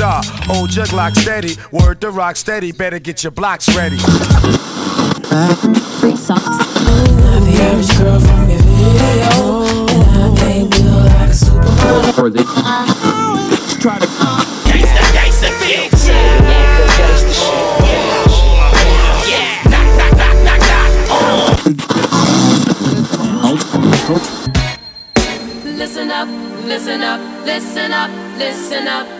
Star, old jug lock steady. Word to rock steady, better get your blocks ready. Free socks. Not the average girl from your video, and I can't feel like a supermodel. try to Gangsta, gangsta, feel Listen up, listen up, listen up, listen up,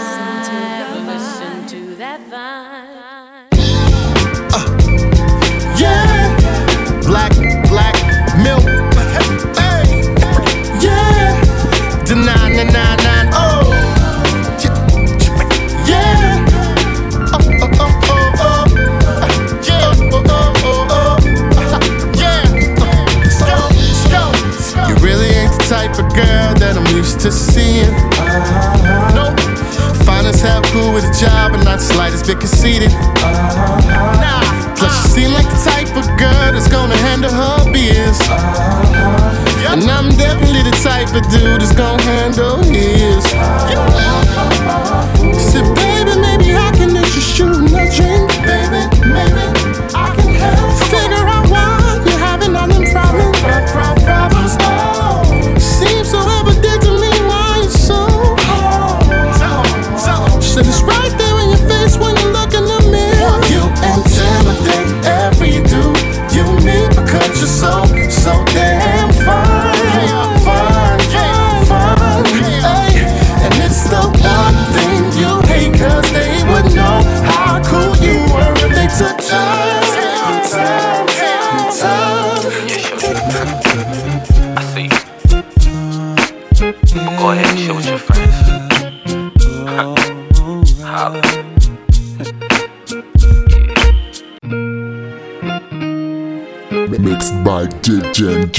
To seeing. Nope. Fine as hell, cool with a job, and not the slightest bit conceited. Nah. Plus, you seem like the type of girl that's gonna handle her biz. And I'm definitely the type of dude that's gonna handle his. Said, baby, maybe I can interest you in a drink,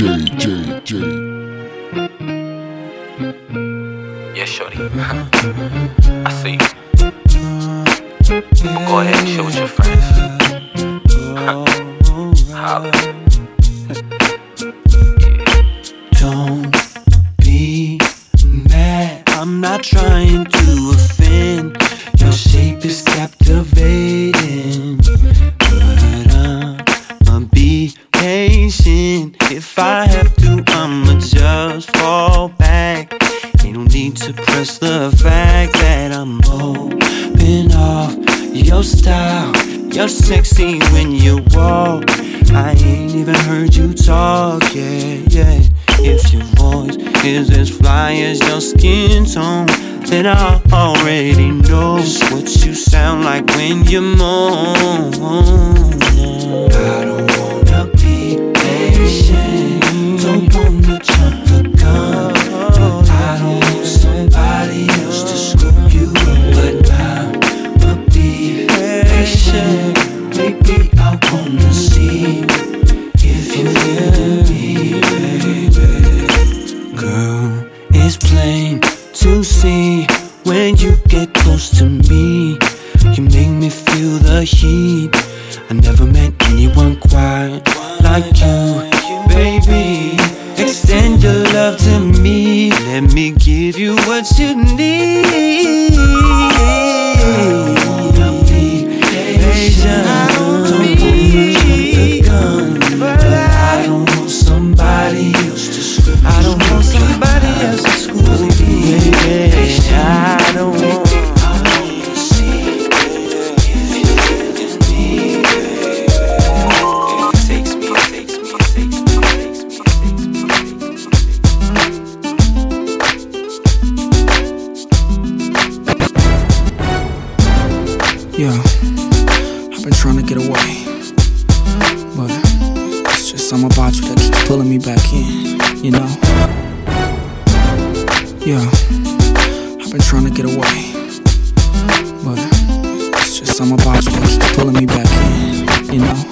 DJ But it's just I'm about you keep pulling me back in, you know.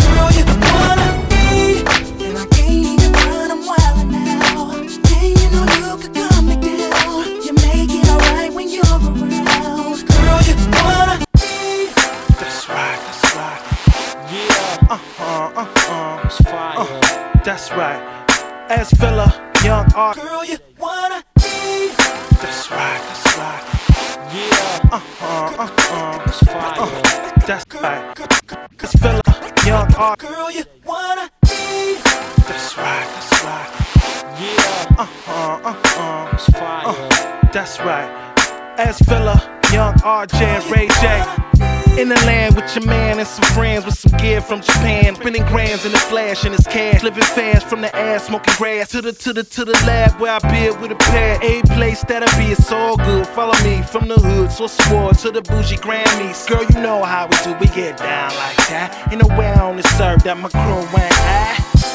in the flash and it's cash. Living fast from the ass, smoking grass. To the to the to the lab where I build with a pair. A place that'll be, it's all good. Follow me from the hood, so swore to the bougie Grammys. Girl, you know how we do, we get down like that. In the way I only serve that my crew went high.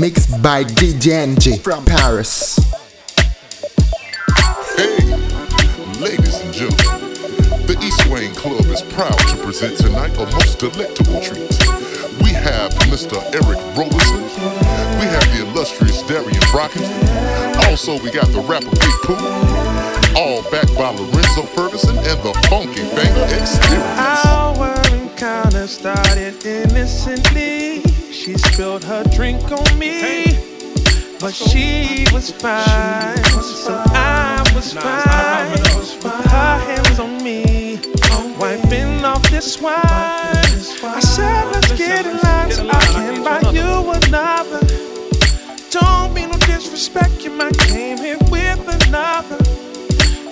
mixed by DJ NG from Paris. Hey, ladies and gentlemen, the East Wayne Club is proud to present tonight a most delectable treat. We have Mr. Eric Roberson. we have the illustrious Darien Brockington, also we got the rapper Big Pooh, all backed by Lorenzo Ferguson and the Funky Banger Experience. Our encounter started innocently she spilled her drink on me, but she was fine. So I was fine. With her hands on me, wiping off this wine. I said, let's get in line so I can buy you another. Don't mean no disrespect, you might came here with another.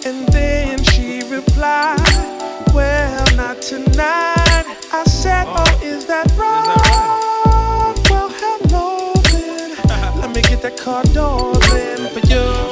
And then she replied, well, not tonight. I said, oh, is that wrong? that car door open for you.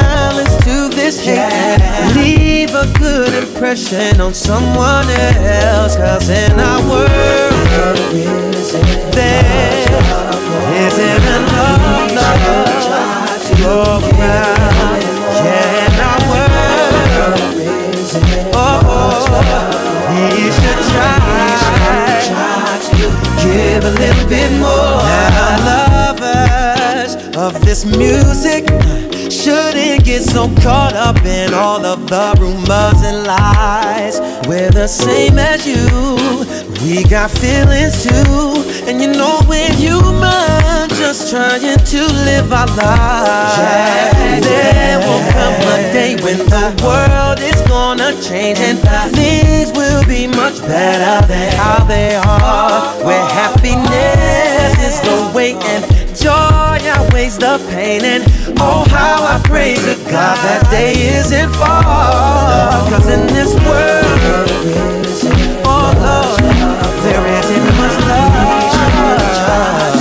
Balance to this hate and leave a good impression on someone else. Cause in our world, there isn't enough love to go around. Yeah, in our world, oh, we should try to give a little bit more. Now, lovers of this music shouldn't get so caught up in all of the rumors and lies. We're the same as you, we got feelings too. And you know we're human, just trying to live our lives. There will come a day when the world is gonna change and things will be much better than how they are. Where happiness is the way and joy outweighs the pain. And oh, how I pray to God that day isn't far. Cause in this world, oh Lord, there isn't much love.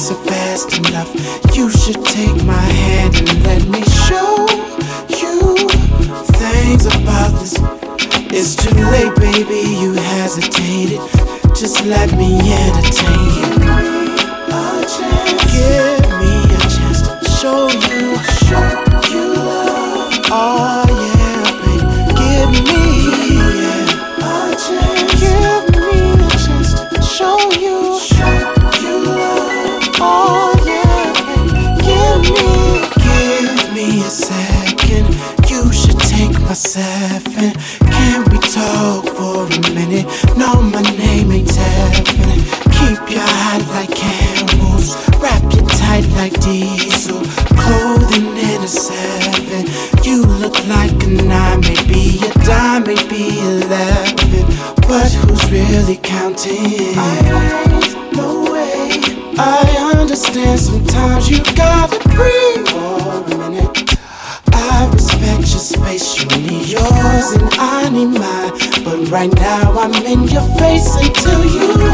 Answer fast enough. You should take my hand and let me show you things about this. It's too late, baby. You hesitated. Just let me entertain you. really counting. I no way. I understand sometimes you gotta breathe for a minute. I respect your space, you need yours and I need mine. But right now I'm in your face until you.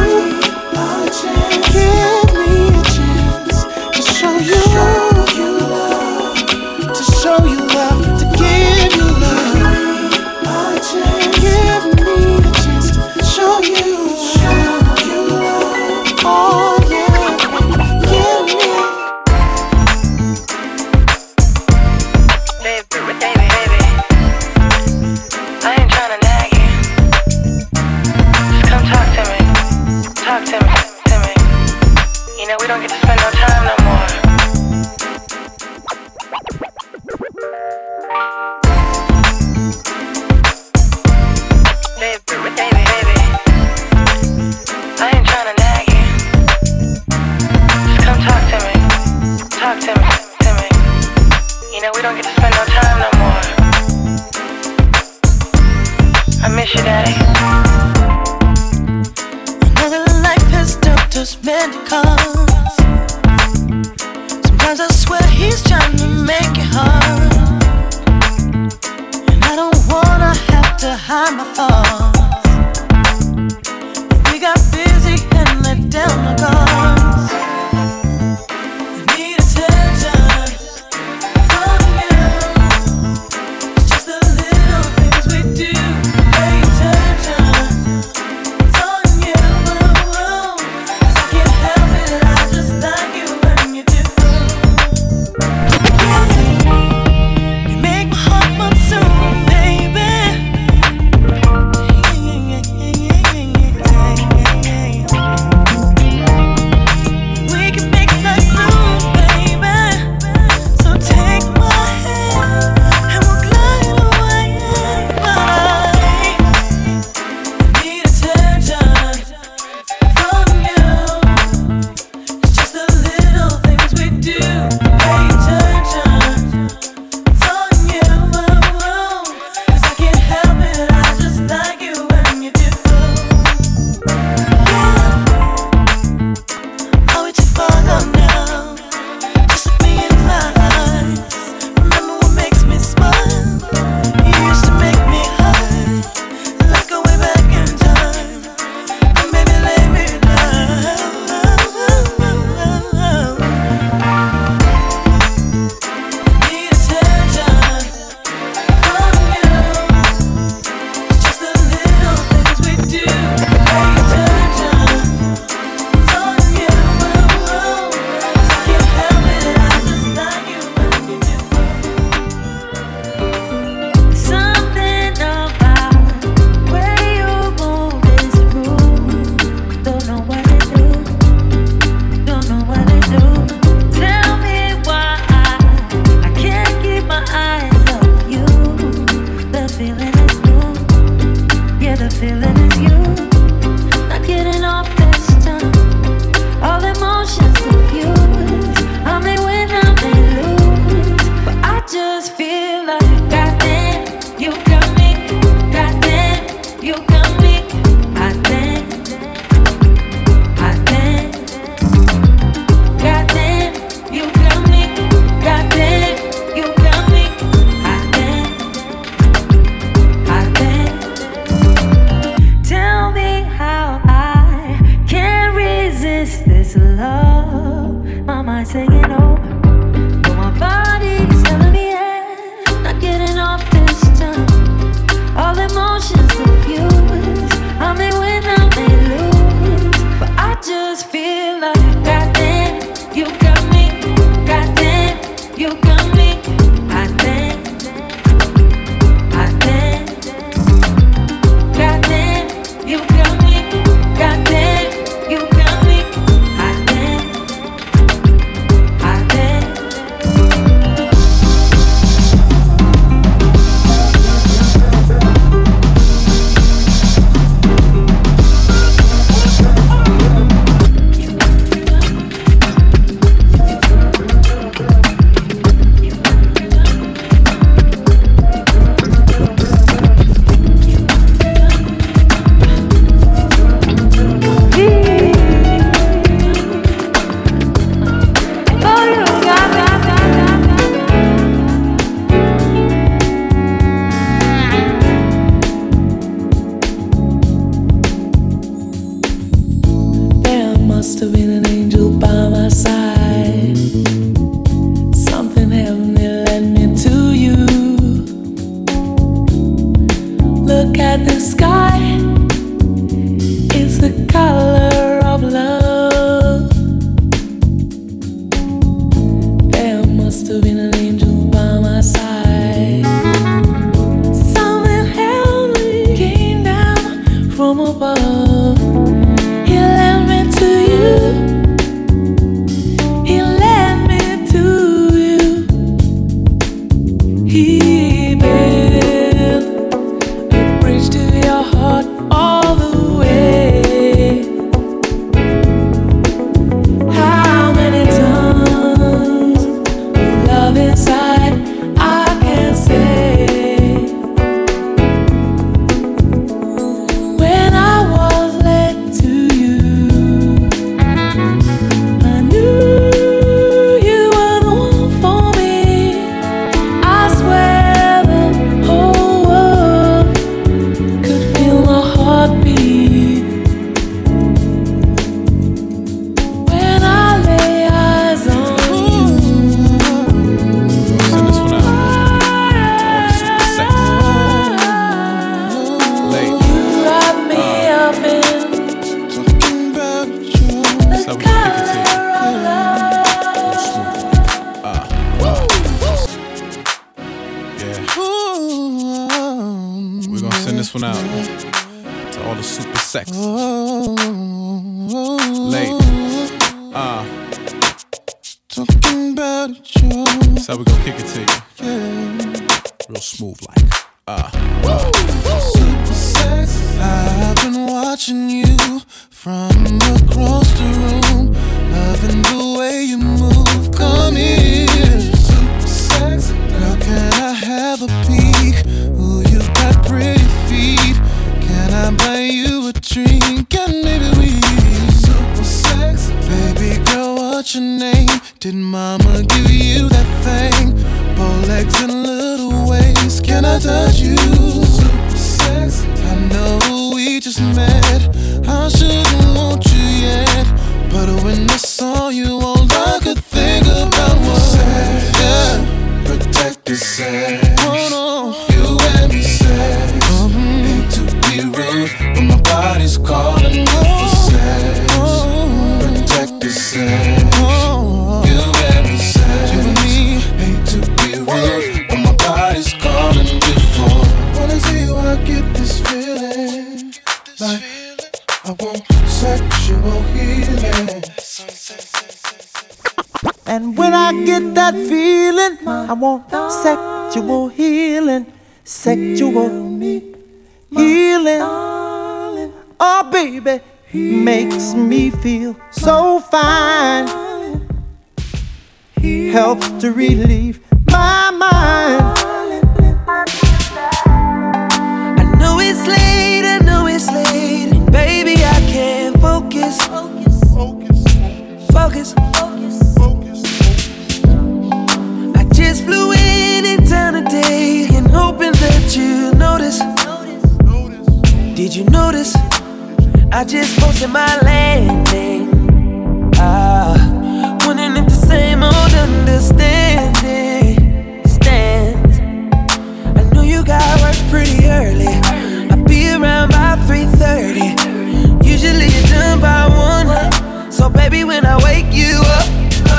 sexual me, healing. Oh, baby, makes me feel so fine. Helps to relieve my mind. I know it's late, I know it's late. Baby, I can't focus. Focus. Focus. Focus. I just flew in in hoping that you notice. Did you notice? I just posted my landing. Ah, wondering if the same old understanding stands. I knew you got work pretty early. I'll be around by 3:30. Usually you're done by one. So baby, when I wake you up,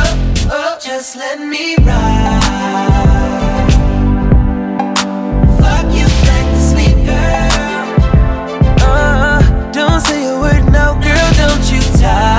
up, up, just let me ride. time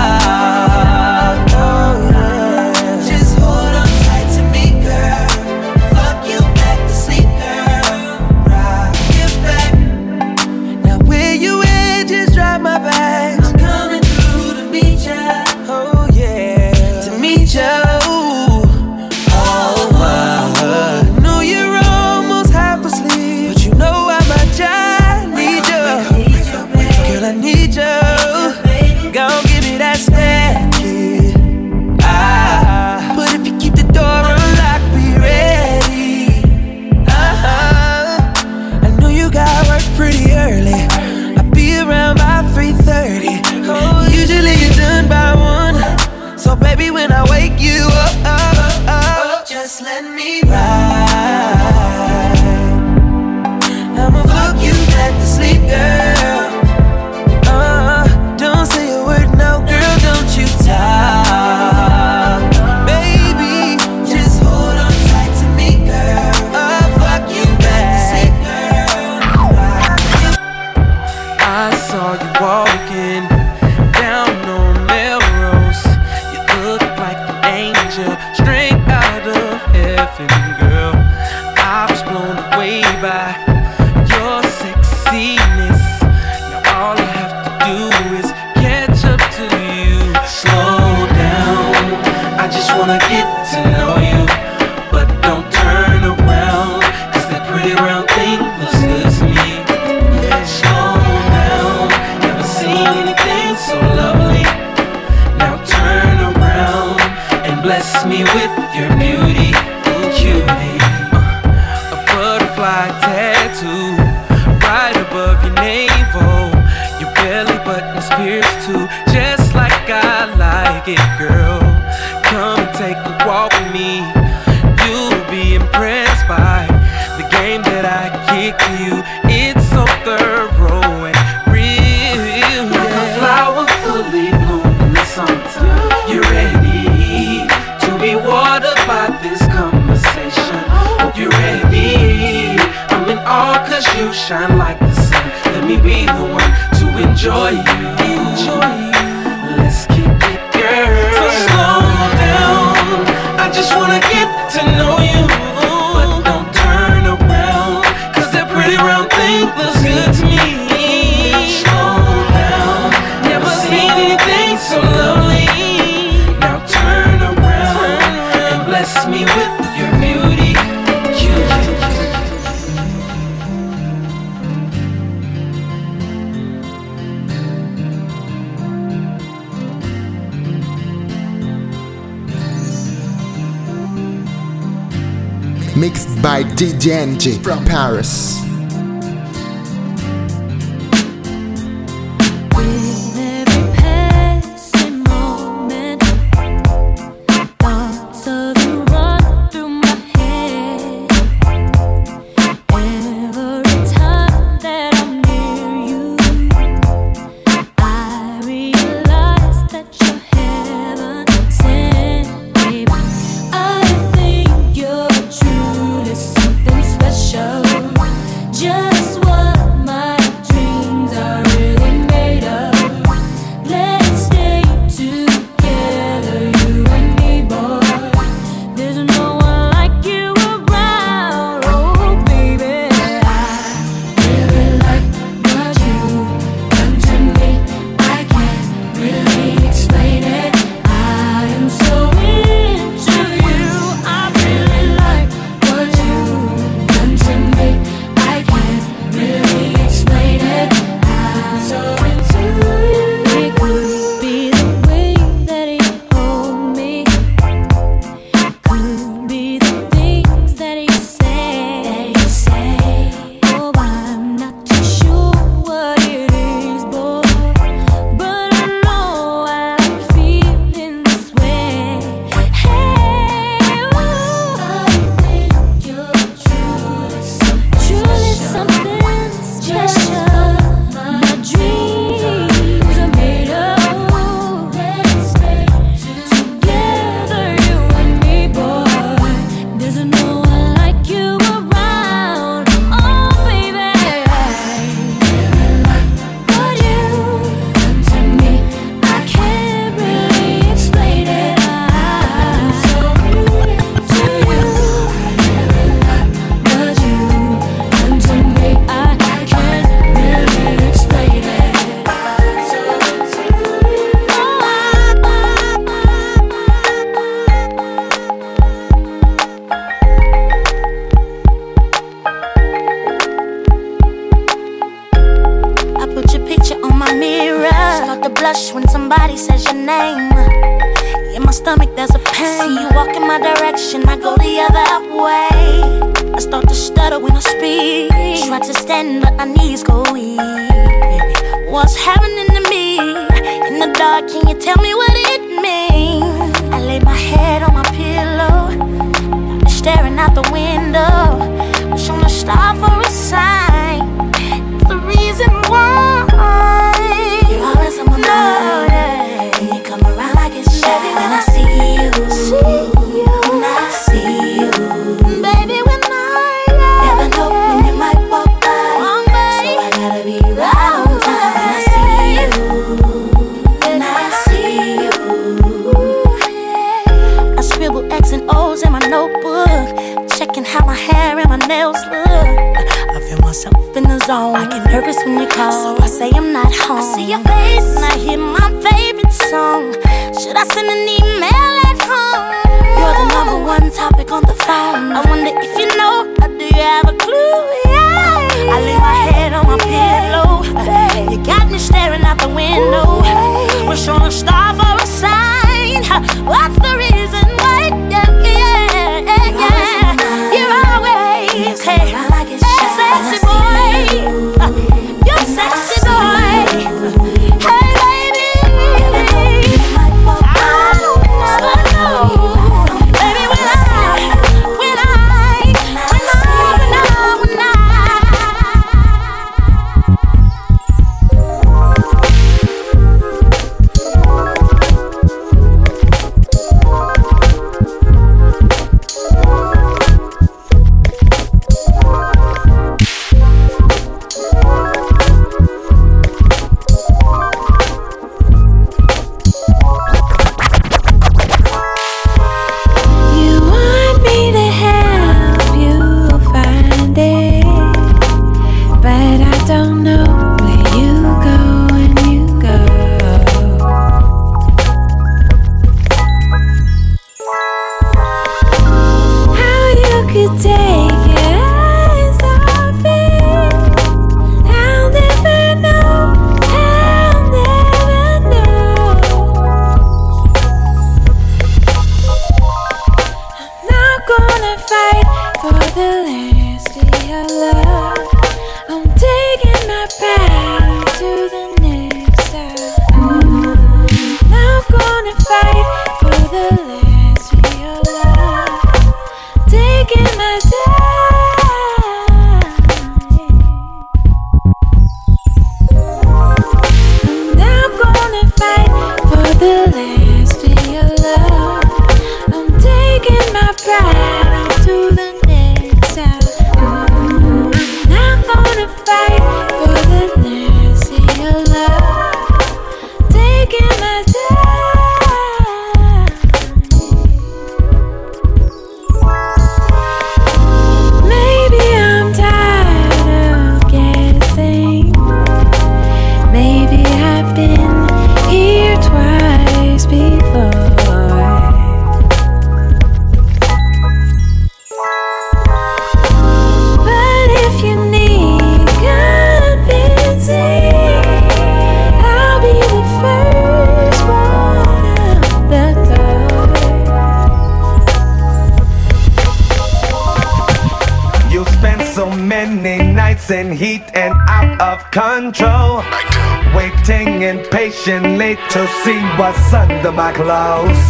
to see what's under my clothes.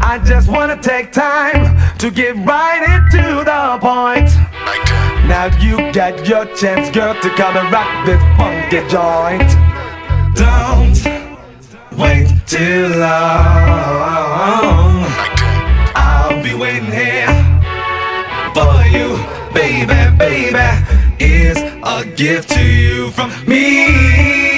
I just wanna take time to get right into the point. Now you got your chance, girl, to come and rock this funky joint. Don't wait too long. I'll be waiting here for you, baby, baby. Is a gift to you from me.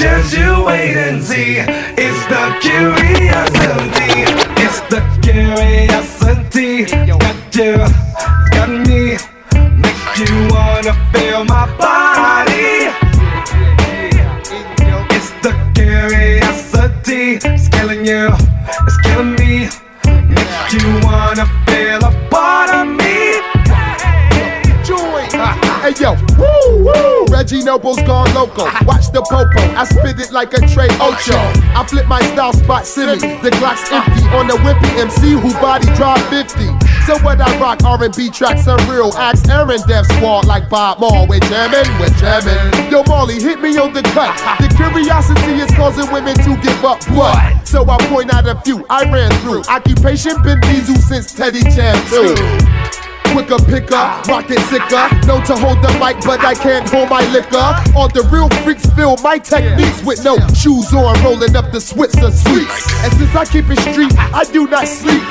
Just you wait and see. It's the curiosity. It's the curiosity. Got you, woo. Gone local. Ah. Watch the popo. I spit it like a Trey Ocho. Oh, I flip my style spot silly. The Glock's ah. empty on the wimpy MC who body drop 50. So what I rock R&B tracks unreal. Axe Aaron Def Squad like Bob Maul. We're jamming, we're jamming. Yo Marley, hit me on the cut. Ah. The curiosity is causing women to give up what? So I point out a few I ran through. Occupation been diesel since Teddy Jam 2. Quicker picker, rocket sicker. Known to hold the mic, but I can't hold my liquor. All the real freaks feel my techniques with no shoes on, rolling up the Swisher Sweets. And since I keep it street, I do not sleep.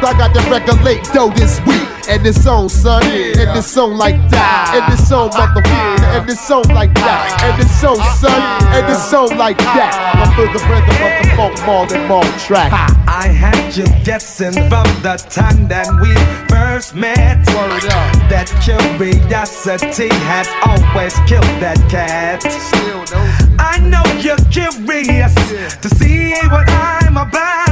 I got to regulate dough this week. And this song, son, and this song like that, and this song, motherfucker, and this song like that, and this song, son, and this song like that. I feel the rhythm of the funk more than more track. I had you guessing from the time that we first met. That curiosity has always killed that cat. Still I know you're curious to see what I'm about.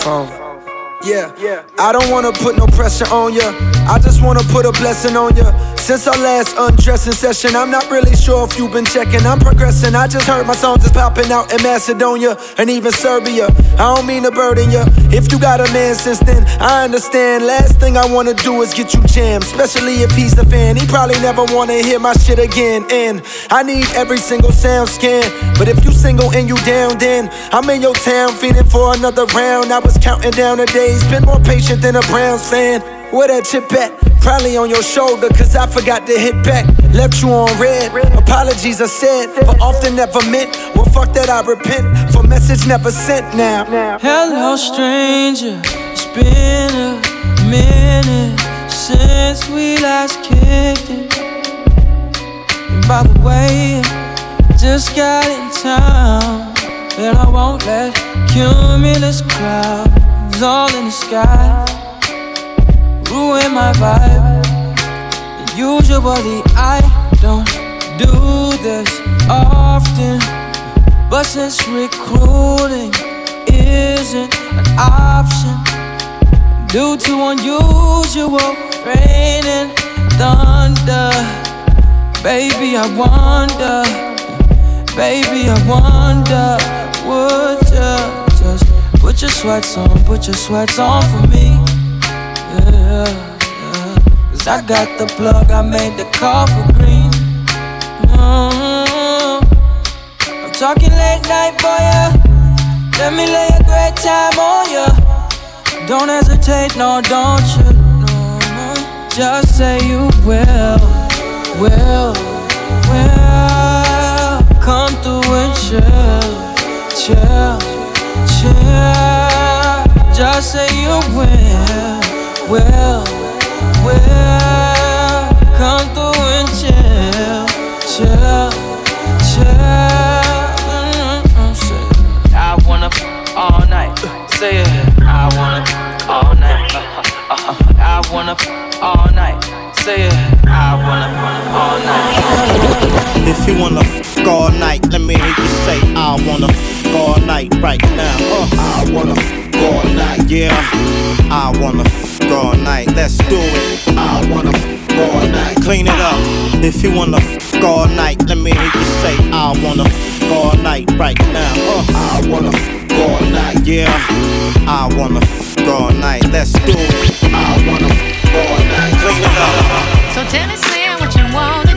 Phone. Yeah, I don't wanna put no pressure on ya. I just wanna put a blessing on ya. Since our last undressing session, I'm not really sure if you've been checking. I'm progressing. I just heard my songs is popping out in Macedonia and even Serbia. I don't mean to burden you. If you got a man since then, I understand. Last thing I wanna do is get you jammed, especially if he's a fan. He probably never wanna hear my shit again. And I need every single SoundScan. But if you single and you down, then I'm in your town feeling for another round. I was counting down the days, been more patient than a Browns fan. Where that chip at? Probably on your shoulder, cause I forgot to hit back. Left you on red. Apologies I said, but often never meant. Well, fuck that, I repent for message never sent now. Hello, stranger. It's been a minute since we last kicked it. And by the way, I just got in town. And I won't let cumulus clouds all in the sky ruin my vibe. Usually I don't do this often, but since recruiting isn't an option due to unusual rain and thunder, baby I wonder, baby I wonder, would you just put your sweats on, put your sweats on for me? Cause I got the plug, I made the call for green. Mhm. I'm talking late night for ya. Let me lay a great time on ya. Don't hesitate, no, don't you? Just say you will, will, will. Come through and chill, chill, chill. Just say you will will, will come through and chill, chill, chill. Mm-mm, say, I wanna all night. Say it. I wanna all night. Uh-huh, uh-huh. I wanna all night. Say it. I wanna f- all night. If you wanna f all night, let me hear you say I wanna f all night right now. Uh, I wanna f all night. Yeah, I wanna f all night. Let's do it. I wanna f all night. Clean it up. If you wanna f all night, let me hear you say I wanna f all night right now. Uh, I wanna f all night. Yeah, I wanna fuck all night. Let's do it. I wanna f all night. Clean it up. So tell me, Slim, what you wanna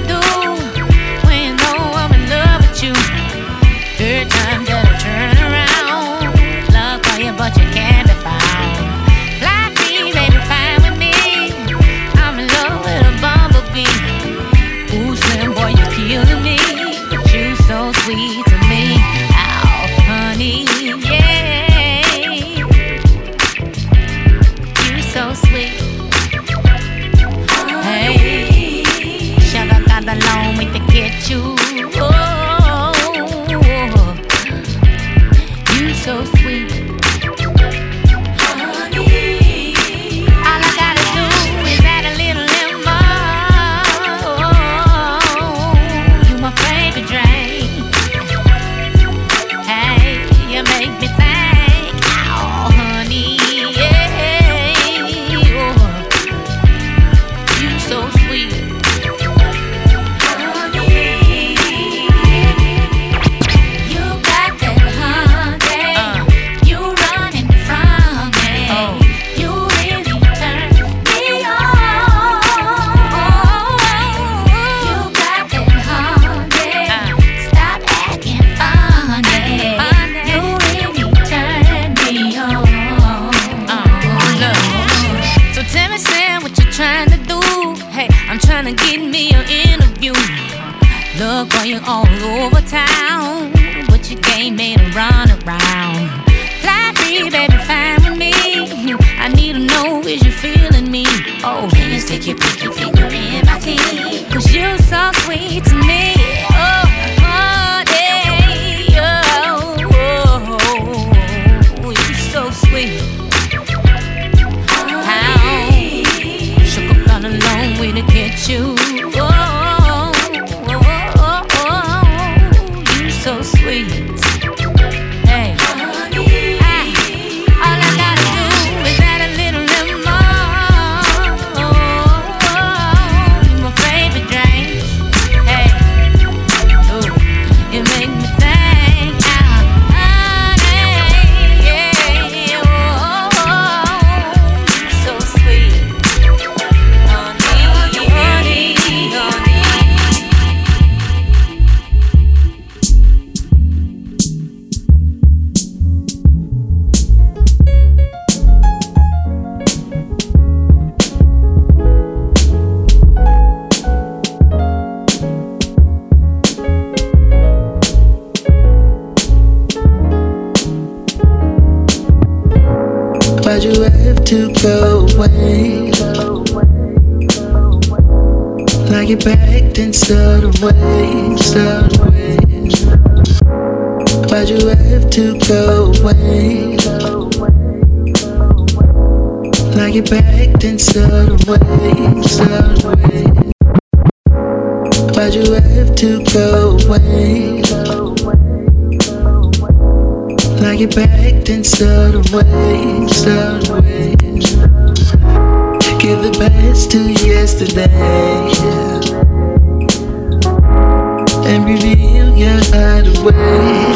Sail away. Why'd you have to go away? Like you're back, then sail away, sail away. Why'd you have to go away? Like you're back, then sail away. Give the best to yesterday. Yeah and reveal your hide away.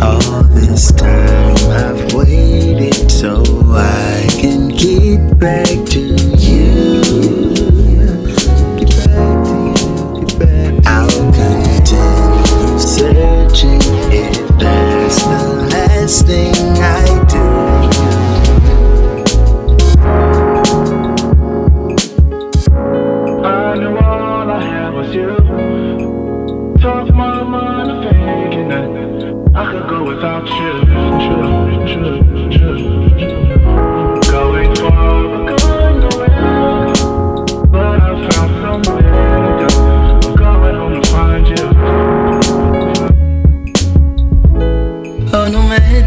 All this time I've waited so I can get back to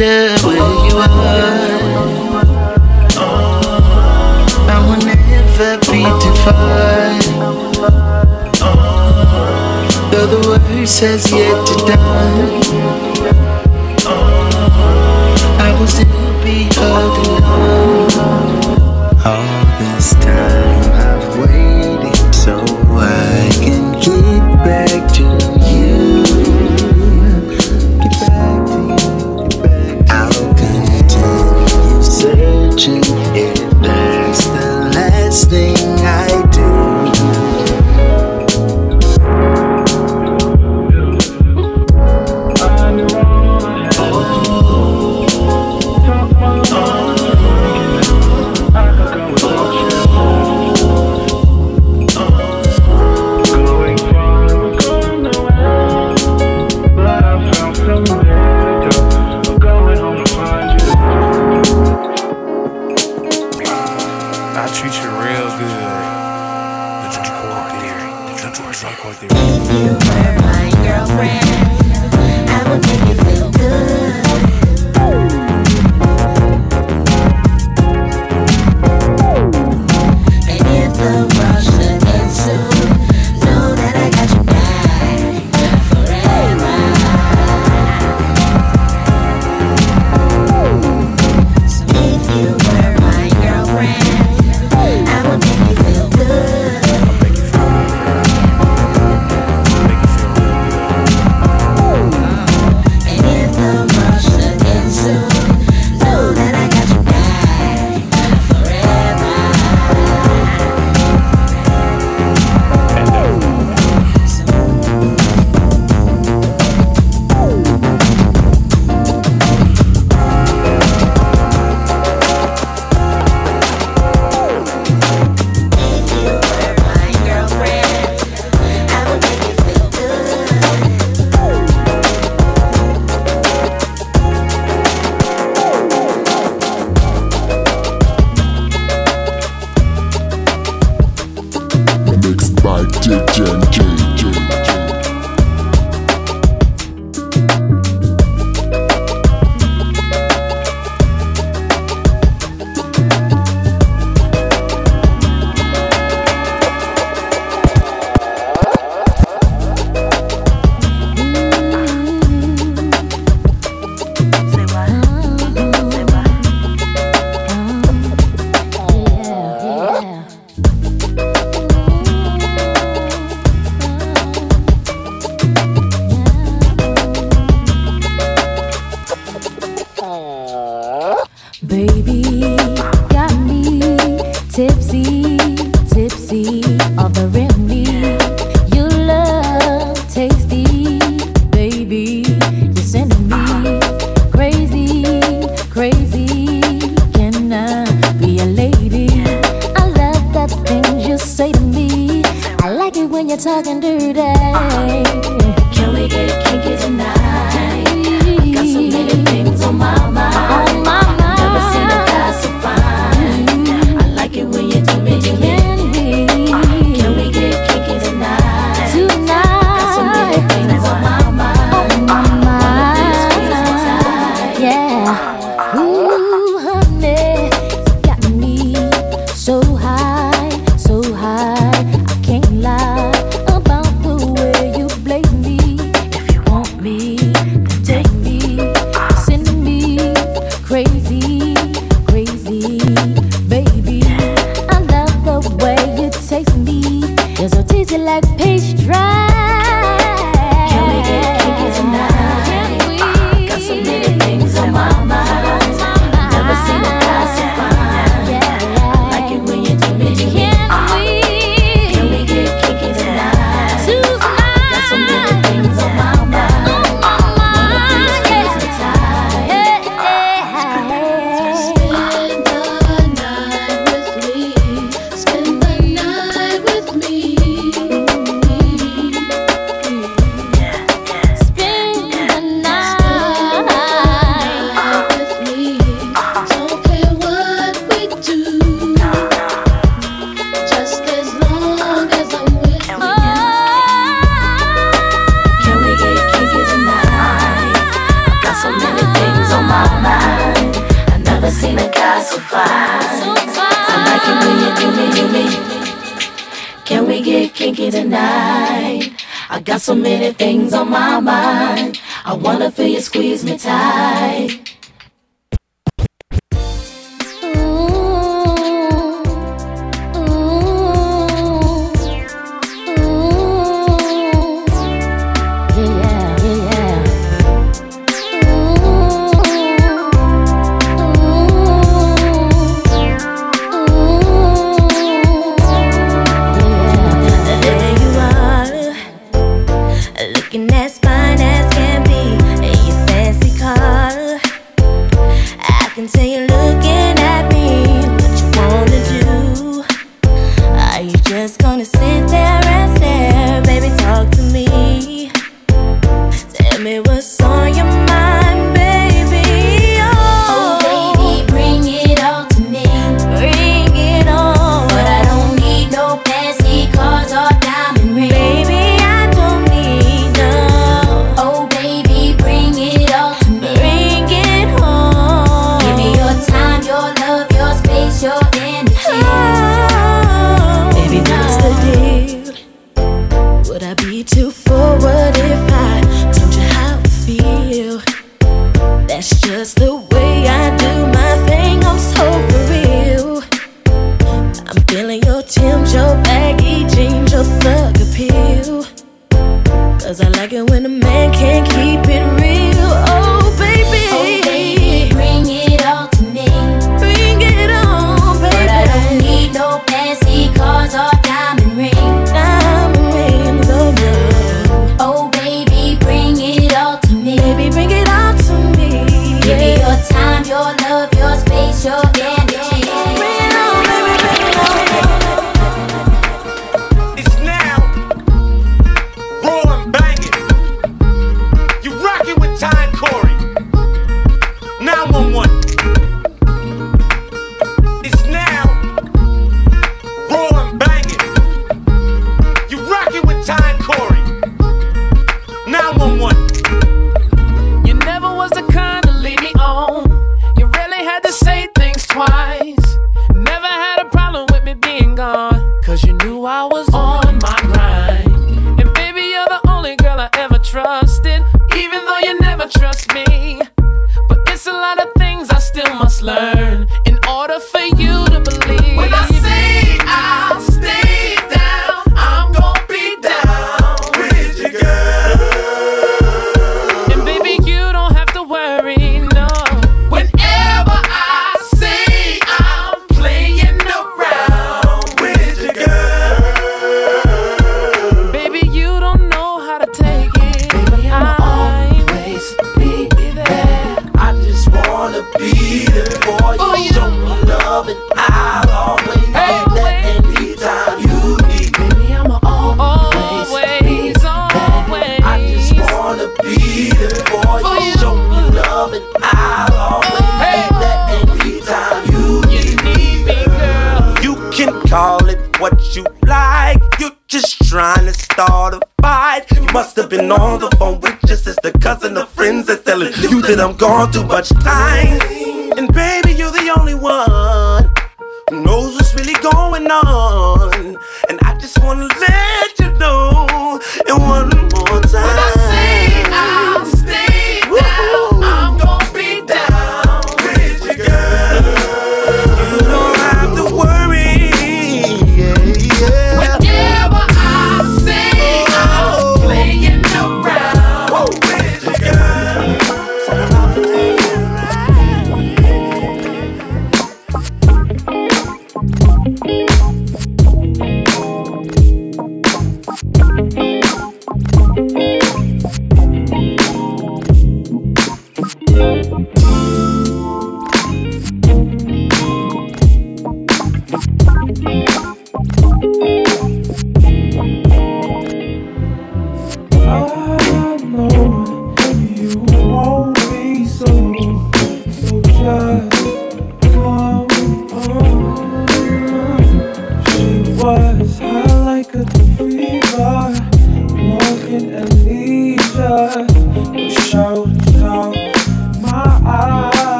wonder where you are. Oh. I will never be defined. Though the worst has yet to die. I'm going through, but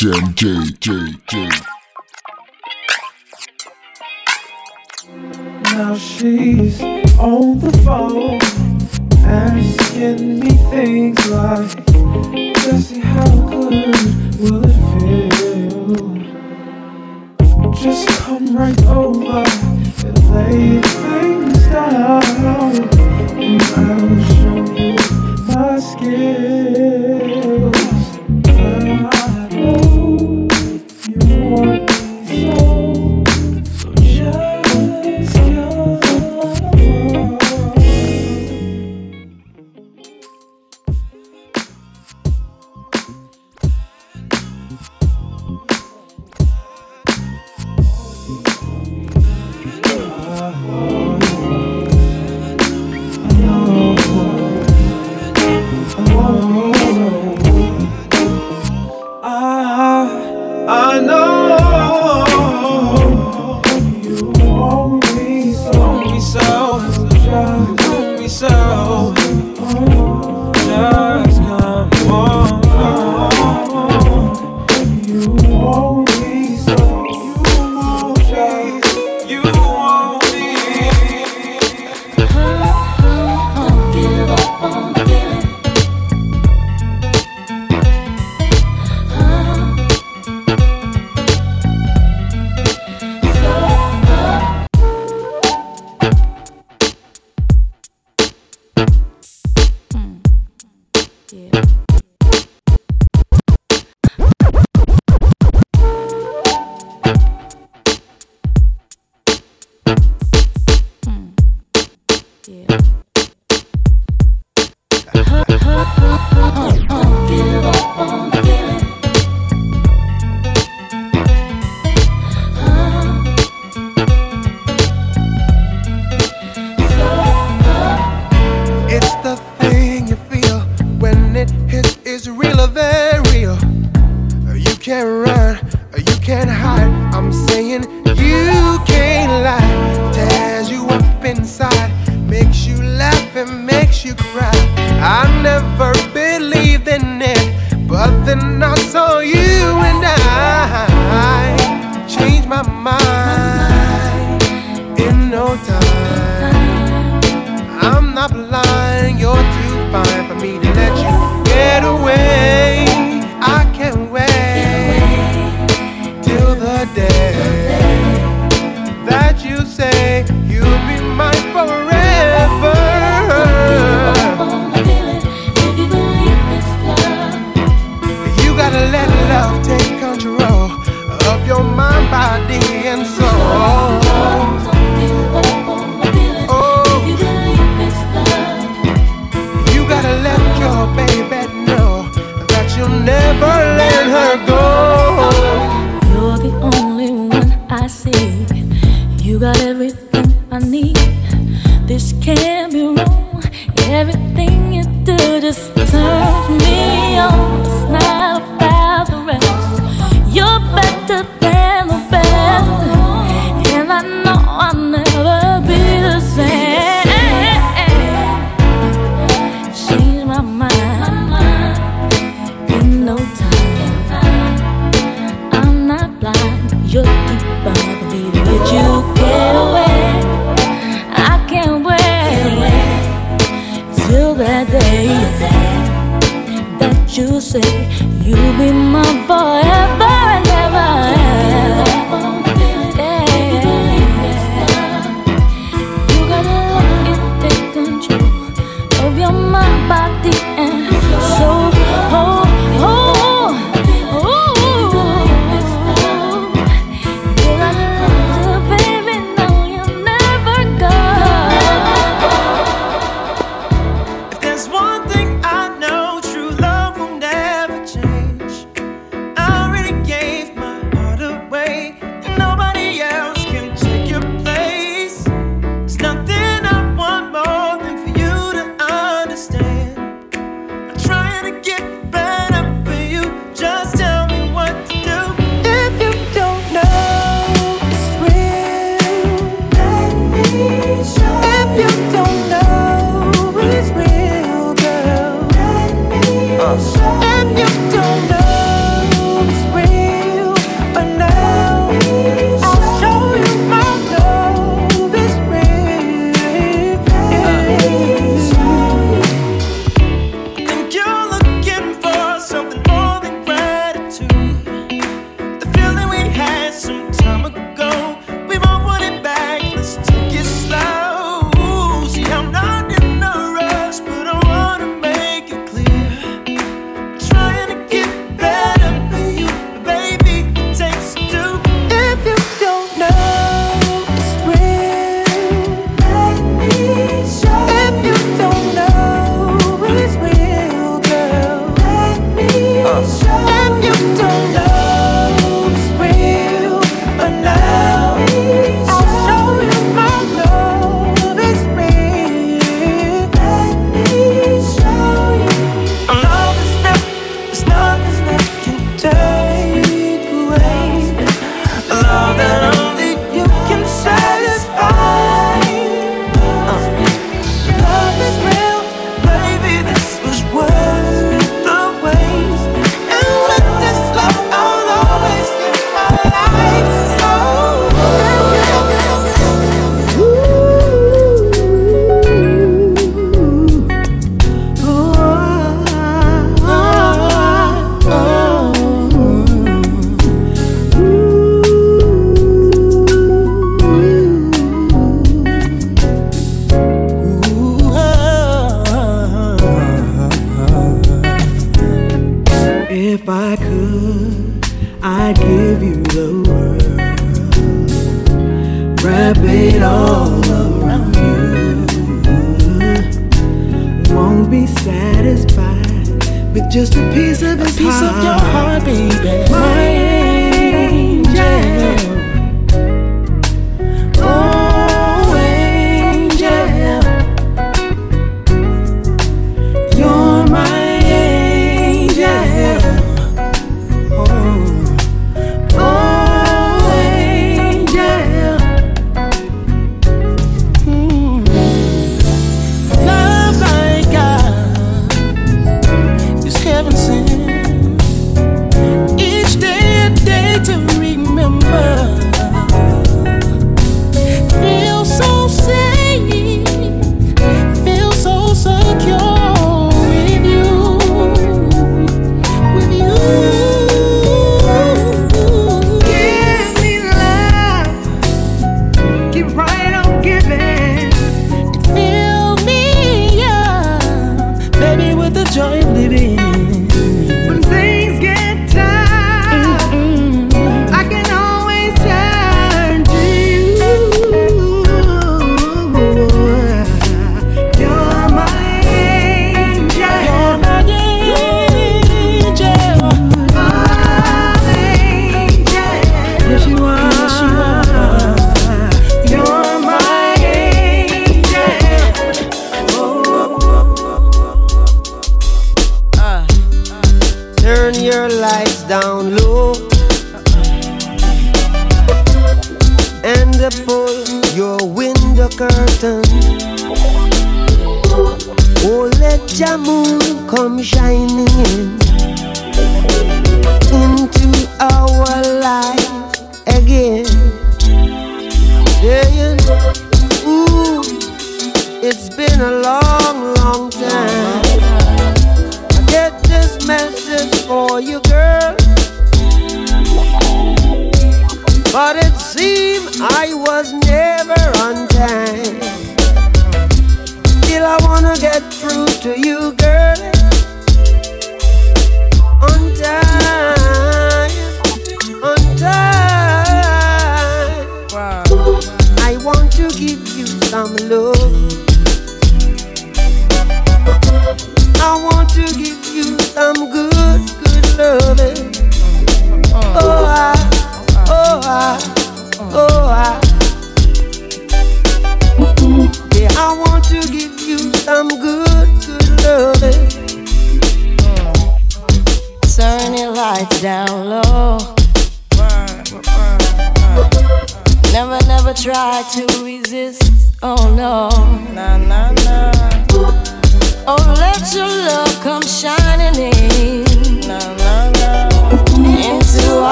Jam J J J. Now she's on the phone asking me things like, Jesse, how good will it feel? Just come right over and lay things down.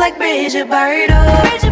Like Bridget Bardot. Bridget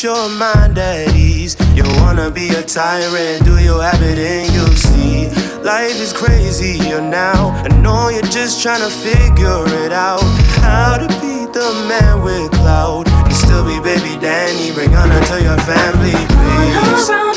put your mind at ease. You wanna be a tyrant, do you have it and you'll see Life is crazier now. I know you're just trying to figure it out. How to be the man with cloud And still be baby Danny Bring honor to your family, please